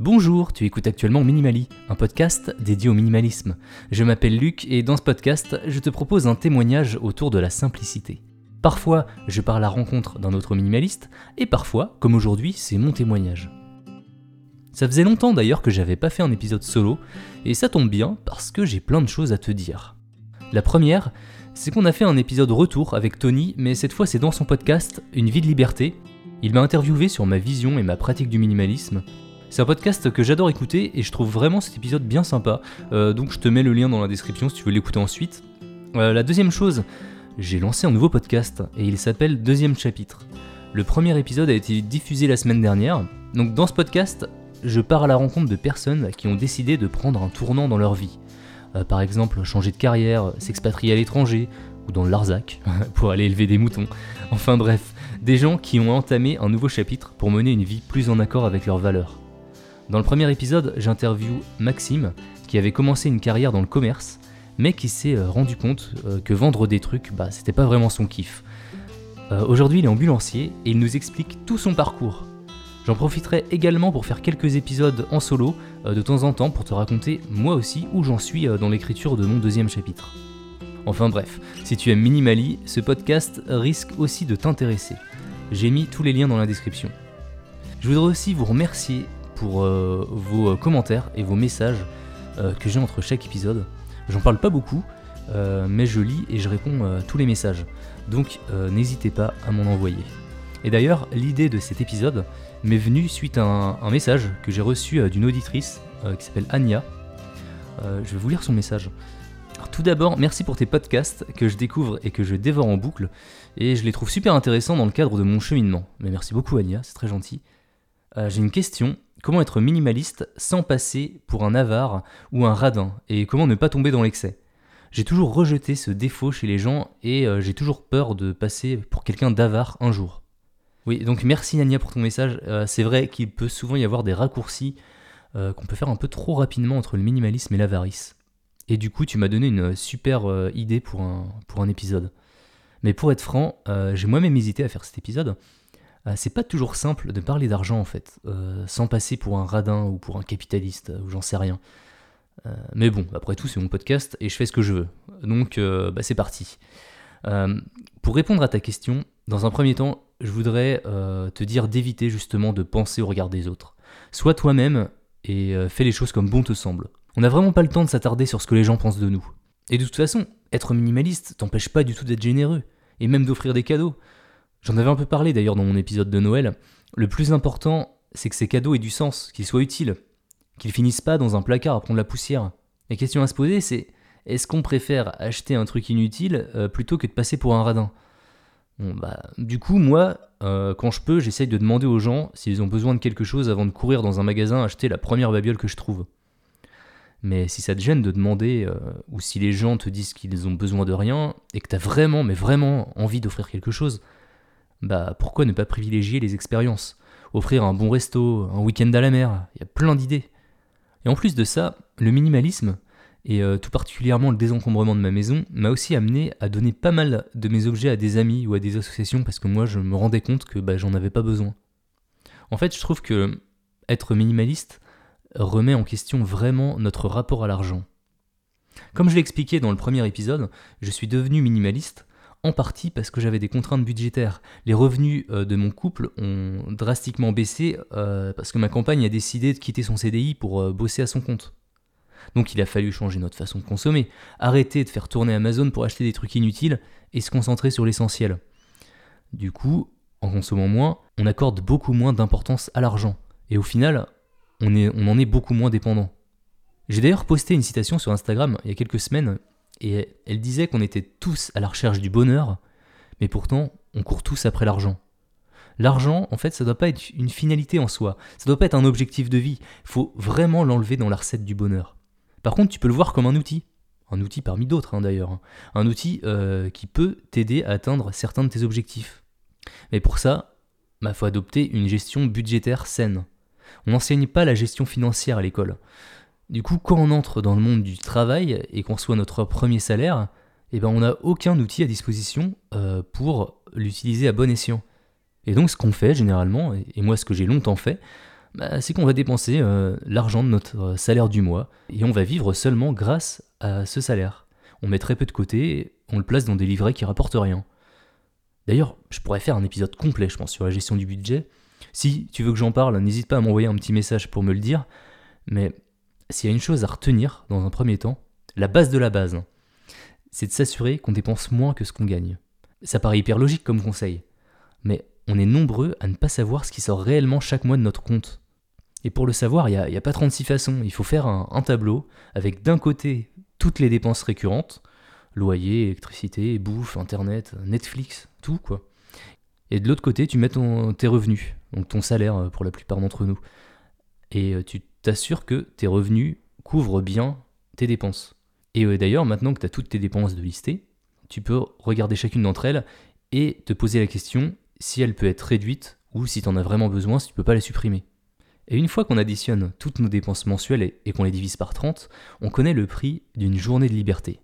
Bonjour, tu écoutes actuellement Minimali, un podcast dédié au minimalisme. Je m'appelle Luc et dans ce podcast, je te propose un témoignage autour de la simplicité. Parfois, je pars à la rencontre d'un autre minimaliste, et parfois, comme aujourd'hui, c'est mon témoignage. Ça faisait longtemps d'ailleurs que j'avais pas fait un épisode solo, et ça tombe bien parce que j'ai plein de choses à te dire. La première, c'est qu'on a fait un épisode retour avec Tony, mais cette fois c'est dans son podcast Une vie de liberté. Il m'a interviewé sur ma vision et ma pratique du minimalisme, c'est un podcast que j'adore écouter et je trouve vraiment cet épisode bien sympa. Euh, donc je te mets le lien dans la description si tu veux l'écouter ensuite. Euh, la deuxième chose, j'ai lancé un nouveau podcast et il s'appelle Deuxième chapitre. Le premier épisode a été diffusé la semaine dernière. Donc dans ce podcast, je pars à la rencontre de personnes qui ont décidé de prendre un tournant dans leur vie. Euh, par exemple, changer de carrière, s'expatrier à l'étranger, ou dans le Larzac, pour aller élever des moutons. Enfin bref, des gens qui ont entamé un nouveau chapitre pour mener une vie plus en accord avec leurs valeurs. Dans le premier épisode, j'interview Maxime, qui avait commencé une carrière dans le commerce, mais qui s'est euh, rendu compte euh, que vendre des trucs, bah, c'était pas vraiment son kiff. Euh, aujourd'hui, il est ambulancier et il nous explique tout son parcours. J'en profiterai également pour faire quelques épisodes en solo de temps en temps pour te raconter moi aussi où j'en suis dans l'écriture de mon deuxième chapitre. Enfin bref, si tu aimes Minimali, ce podcast risque aussi de t'intéresser. J'ai mis tous les liens dans la description. Je voudrais aussi vous remercier pour euh, vos euh, commentaires et vos messages euh, que j'ai entre chaque épisode. J'en parle pas beaucoup, mais je lis et je réponds à tous les messages. Donc n'hésitez pas à m'en envoyer. Et d'ailleurs, l'idée de cet épisode m'est venue suite à un, message que j'ai reçu d'une auditrice qui s'appelle Anya. je vais vous lire son message. tout d'abord, merci pour tes podcasts que je découvre et que je dévore en boucle, et je les trouve super intéressants dans le cadre de mon cheminement. Mais merci beaucoup Anya, c'est très gentil. J'ai une question Comment être minimaliste sans passer pour un avare ou un radin? Et comment ne pas tomber dans l'excès? J'ai toujours rejeté ce défaut chez les gens et euh, j'ai toujours peur de passer pour quelqu'un d'avare un jour. Oui, donc merci Nania pour ton message. Euh, c'est vrai qu'il peut souvent y avoir des raccourcis euh, qu'on peut faire un peu trop rapidement entre le minimalisme et l'avarice. Et du coup, tu m'as donné une super idée pour un, pour un épisode. Mais pour être franc, j'ai moi-même hésité à faire cet épisode euh, c'est pas toujours simple de parler d'argent en fait, euh, sans passer pour un radin ou pour un capitaliste, ou j'en sais rien. Euh, mais bon, après tout, c'est mon podcast et je fais ce que je veux. Donc, bah, c'est parti. pour répondre à ta question, dans un premier temps, je voudrais te dire d'éviter justement de penser au regard des autres. Sois toi-même et fais les choses comme bon te semble. On n'a vraiment pas le temps de s'attarder sur ce que les gens pensent de nous. Et de toute façon, être minimaliste t'empêche pas du tout d'être généreux, et même d'offrir des cadeaux. J'en avais un peu parlé d'ailleurs dans mon épisode de Noël. Le plus important, c'est que ces cadeaux aient du sens, qu'ils soient utiles, qu'ils finissent pas dans un placard à prendre la poussière. La question à se poser, c'est est-ce qu'on préfère acheter un truc inutile euh, plutôt que de passer pour un radin? Bon, bah, Du coup, moi, euh, quand je peux, j'essaye de demander aux gens s'ils ont besoin de quelque chose avant de courir dans un magasin acheter la première babiole que je trouve. Mais si ça te gêne de demander, euh, ou si les gens te disent qu'ils ont besoin de rien, et que tu as vraiment, mais vraiment envie d'offrir quelque chose, bah pourquoi ne pas privilégier les expériences? Offrir un bon resto, un week-end à la mer, il y a plein d'idées. Et en plus de ça, le minimalisme, et euh, tout particulièrement le désencombrement de ma maison, m'a aussi amené à donner pas mal de mes objets à des amis ou à des associations parce que moi je me rendais compte que bah, j'en avais pas besoin. En fait, je trouve que être minimaliste remet en question vraiment notre rapport à l'argent. Comme je l'ai expliqué dans le premier épisode, je suis devenu minimaliste en partie parce que j'avais des contraintes budgétaires. Les revenus euh, de mon couple ont drastiquement baissé euh, parce que ma compagne a décidé de quitter son CDI pour euh, bosser à son compte. Donc il a fallu changer notre façon de consommer, arrêter de faire tourner Amazon pour acheter des trucs inutiles et se concentrer sur l'essentiel. Du coup, en consommant moins, on accorde beaucoup moins d'importance à l'argent. Et au final, on, on en est beaucoup moins dépendant. J'ai d'ailleurs posté une citation sur Instagram il y a quelques semaines et elle disait qu'on était tous à la recherche du bonheur, mais pourtant on court tous après l'argent. L'argent, en fait, ça doit pas être une finalité en soi, ça doit pas être un objectif de vie, il faut vraiment l'enlever dans la recette du bonheur. Par contre, tu peux le voir comme un outil, un outil parmi d'autres hein, d'ailleurs, un outil euh, qui peut t'aider à atteindre certains de tes objectifs. Mais pour ça, il faut adopter une gestion budgétaire saine. On n'enseigne pas la gestion financière à l'école. Du coup, quand on entre dans le monde du travail et qu'on soit notre premier salaire, eh ben on n'a aucun outil à disposition euh, pour l'utiliser à bon escient. Et donc ce qu'on fait généralement, et moi ce que j'ai longtemps fait, bah, C'est qu'on va dépenser euh, l'argent de notre euh, salaire du mois et on va vivre seulement grâce à ce salaire. On met très peu de côté, on le place dans des livrets qui rapportent rien. D'ailleurs, je pourrais faire un épisode complet, je pense, sur la gestion du budget. Si tu veux que j'en parle, n'hésite pas à m'envoyer un petit message pour me le dire. Mais s'il y a une chose à retenir dans un premier temps, la base de la base, hein, c'est de s'assurer qu'on dépense moins que ce qu'on gagne. Ça paraît hyper logique comme conseil, mais on est nombreux à ne pas savoir ce qui sort réellement chaque mois de notre compte. Et pour le savoir, il n'y a, pas 36 façons. Il faut faire un, tableau avec d'un côté toutes les dépenses récurrentes, loyer, électricité, bouffe, internet, Netflix, tout quoi. Et de l'autre côté, tu mets tes revenus, donc ton salaire euh, pour la plupart d'entre nous. Et euh, tu t'assures que tes revenus couvrent bien tes dépenses. Et euh, d'ailleurs, maintenant que tu as toutes tes dépenses de listées, tu peux regarder chacune d'entre elles et te poser la question si elle peut être réduite ou si tu en as vraiment besoin, si tu peux pas la supprimer. Et une fois qu'on additionne toutes nos dépenses mensuelles et qu'on les divise par 30, on connaît le prix d'une journée de liberté.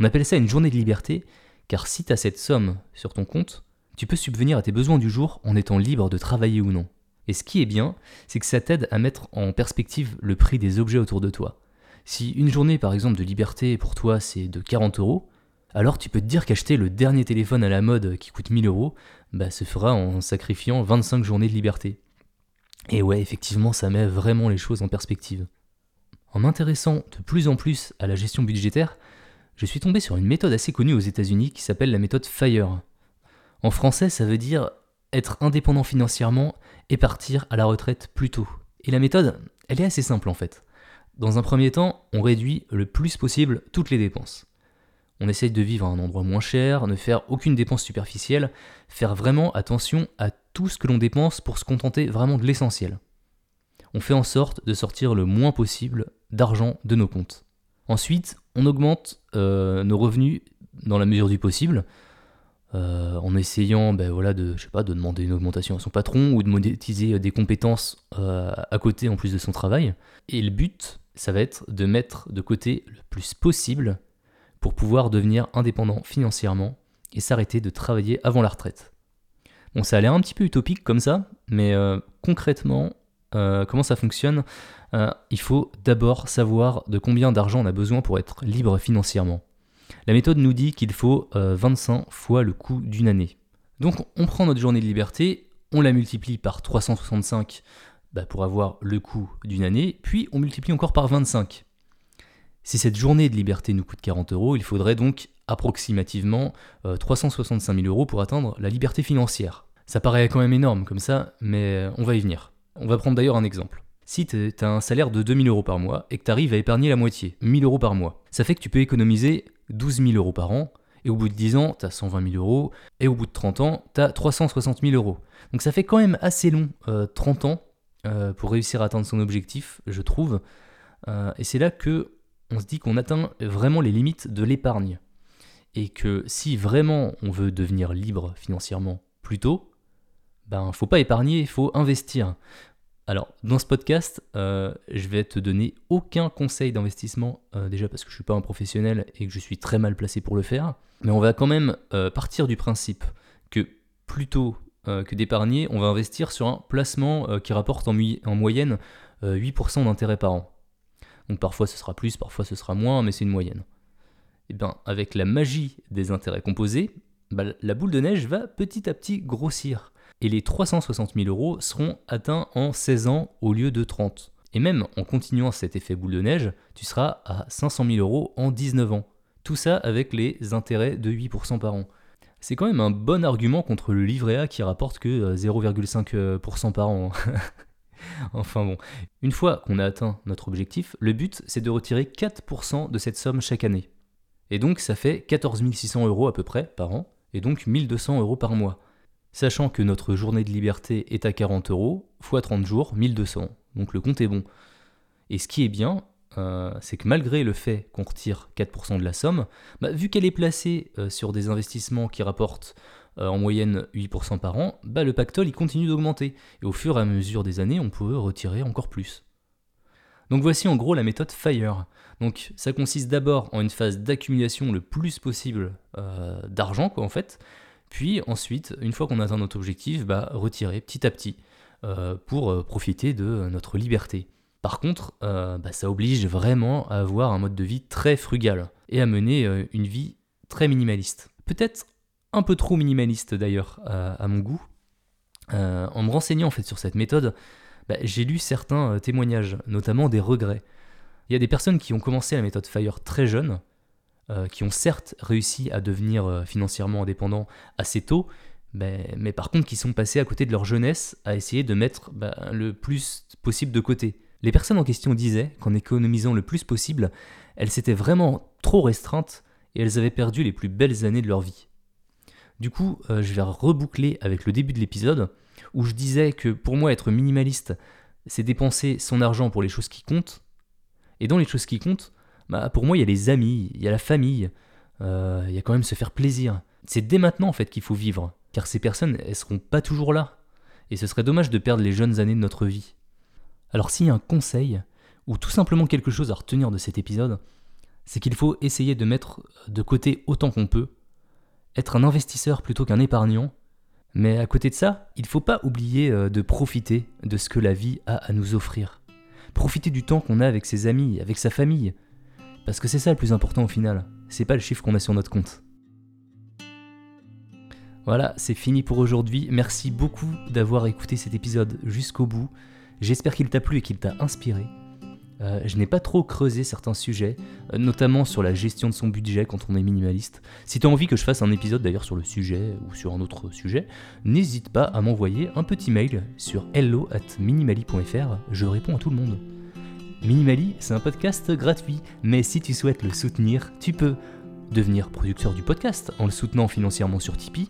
On appelle ça une journée de liberté car si tu as cette somme sur ton compte, tu peux subvenir à tes besoins du jour en étant libre de travailler ou non. Et ce qui est bien, c'est que ça t'aide à mettre en perspective le prix des objets autour de toi. Si une journée par exemple de liberté pour toi c'est de 40 euros, alors tu peux te dire qu'acheter le dernier téléphone à la mode qui coûte 1000 euros, bah, se fera en sacrifiant 25 journées de liberté. Et ouais, effectivement, ça met vraiment les choses en perspective. En m'intéressant de plus en plus à la gestion budgétaire, je suis tombé sur une méthode assez connue aux États-Unis qui s'appelle la méthode FIRE. En français, ça veut dire être indépendant financièrement et partir à la retraite plus tôt. Et la méthode, elle est assez simple en fait. Dans un premier temps, on réduit le plus possible toutes les dépenses. On essaye de vivre à un endroit moins cher, ne faire aucune dépense superficielle, faire vraiment attention à tout ce que l'on dépense pour se contenter vraiment de l'essentiel. On fait en sorte de sortir le moins possible d'argent de nos comptes. Ensuite, on augmente euh, nos revenus dans la mesure du possible, euh, en essayant ben de, demander une augmentation à son patron ou de monétiser des compétences euh, à côté en plus de son travail. Et le but, ça va être de mettre de côté le plus possible pour pouvoir devenir indépendant financièrement et s'arrêter de travailler avant la retraite. Bon, ça a l'air un petit peu utopique comme ça, mais euh, concrètement, euh, comment ça fonctionne euh, Il faut d'abord savoir de combien d'argent on a besoin pour être libre financièrement. La méthode nous dit qu'il faut 25 fois le coût d'une année. Donc on prend notre journée de liberté, on la multiplie par 365 bah, pour avoir le coût d'une année, puis on multiplie encore par 25. Si cette journée de liberté nous coûte 40 euros, il faudrait donc approximativement 365 euh, 000 euros pour atteindre la liberté financière. Ça paraît quand même énorme comme ça, mais on va y venir. On va prendre d'ailleurs un exemple. Si tu as un salaire de 2000 euros par mois et que tu arrives à épargner la moitié, 1000 euros par mois, ça fait que tu peux économiser 12 000 euros par an, et au bout de 10 ans, tu as 120 000 euros, et au bout de 30 ans, tu as 360 000 euros. Donc ça fait quand même assez long, 30 euh, ans, euh, pour réussir à atteindre son objectif, je trouve. Euh, et c'est là que on se dit qu'on atteint vraiment les limites de l'épargne. Et que si vraiment on veut devenir libre financièrement plus tôt, ben faut pas épargner, il faut investir. Alors, dans ce podcast, euh, je vais te donner aucun conseil d'investissement, déjà parce que je suis pas un professionnel et que je suis très mal placé pour le faire. Mais on va quand même partir du principe que plutôt euh, que d'épargner, on va investir sur un placement euh, qui rapporte en, moyenne 8% euh, d'intérêt par an. Donc parfois ce sera plus, parfois ce sera moins, mais c'est une moyenne. Et eh bien avec la magie des intérêts composés, bah, la boule de neige va petit à petit grossir. Et les 360 000 euros seront atteints en 16 ans au lieu de 30. Et même en continuant cet effet boule de neige, tu seras à 500 000 euros en 19 ans. Tout ça avec les intérêts de 8% par an c'est quand même un bon argument contre le livret A qui rapporte que 0,5% euh, par an. enfin bon, une fois qu'on a atteint notre objectif, le but c'est de retirer 4% de cette somme chaque année. Et donc ça fait 14 600 euros à peu près par an, et donc 1200 euros par mois. Sachant que notre journée de liberté est à 40 euros, x 30 jours, 1200. Donc le compte est bon. Et ce qui est bien, euh, c'est que malgré le fait qu'on retire 4% de la somme, bah, vu qu'elle est placée euh, sur des investissements qui rapportent euh, en moyenne 8% par an, bah, le pactole il continue d'augmenter. Et au fur et à mesure des années, on peut retirer encore plus. Donc voici en gros la méthode FIRE. Donc ça consiste d'abord en une phase d'accumulation le plus possible d'argent, quoi en fait. Puis ensuite, une fois qu'on atteint notre objectif, bah, retirer petit à petit pour profiter de notre liberté. Par contre, bah, ça oblige vraiment à avoir un mode de vie très frugal et à mener une vie très minimaliste. Peut-être un peu trop minimaliste d'ailleurs à, mon goût. en me renseignant en fait sur cette méthode, bah, j'ai lu certains témoignages, notamment des regrets. Il y a des personnes qui ont commencé la méthode Fire très jeunes, euh, qui ont certes réussi à devenir euh, financièrement indépendants assez tôt, mais, par contre qui sont passés à côté de leur jeunesse à essayer de mettre bah, le plus possible de côté. Les personnes en question disaient qu'en économisant le plus possible, elles s'étaient vraiment trop restreintes et elles avaient perdu les plus belles années de leur vie. Du coup, euh, je vais reboucler avec le début de l'épisode, où je disais que pour moi être minimaliste, c'est dépenser son argent pour les choses qui comptent, et dans les choses qui comptent, bah, pour moi, il y a les amis, il y a la famille, euh, il y a quand même se faire plaisir. C'est dès maintenant en fait qu'il faut vivre, car ces personnes, elles seront pas toujours là. Et ce serait dommage de perdre les jeunes années de notre vie. Alors s'il y a un conseil, ou tout simplement quelque chose à retenir de cet épisode, c'est qu'il faut essayer de mettre de côté autant qu'on peut, être un investisseur plutôt qu'un épargnant, mais à côté de ça, il ne faut pas oublier euh, de profiter de ce que la vie a à nous offrir. Profiter du temps qu'on a avec ses amis, avec sa famille. Parce que c'est ça le plus important au final. C'est pas le chiffre qu'on a sur notre compte. Voilà, c'est fini pour aujourd'hui. Merci beaucoup d'avoir écouté cet épisode jusqu'au bout. J'espère qu'il t'a plu et qu'il t'a inspiré. Euh, je n'ai pas trop creusé certains sujets, euh, notamment sur la gestion de son budget quand on est minimaliste. Si tu as envie que je fasse un épisode d'ailleurs sur le sujet ou sur un autre sujet, n'hésite pas à m'envoyer un petit mail sur hello at minimali.fr, je réponds à tout le monde. Minimali, c'est un podcast gratuit, mais si tu souhaites le soutenir, tu peux devenir producteur du podcast en le soutenant financièrement sur Tipeee,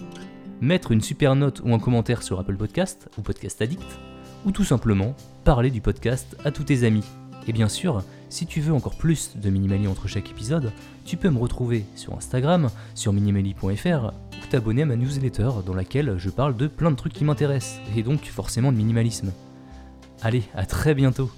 mettre une super note ou un commentaire sur Apple Podcast ou Podcast Addict, ou tout simplement parler du podcast à tous tes amis. Et bien sûr, si tu veux encore plus de Minimali entre chaque épisode, tu peux me retrouver sur Instagram, sur minimali.fr, ou t'abonner à ma newsletter dans laquelle je parle de plein de trucs qui m'intéressent, et donc forcément de minimalisme. Allez, à très bientôt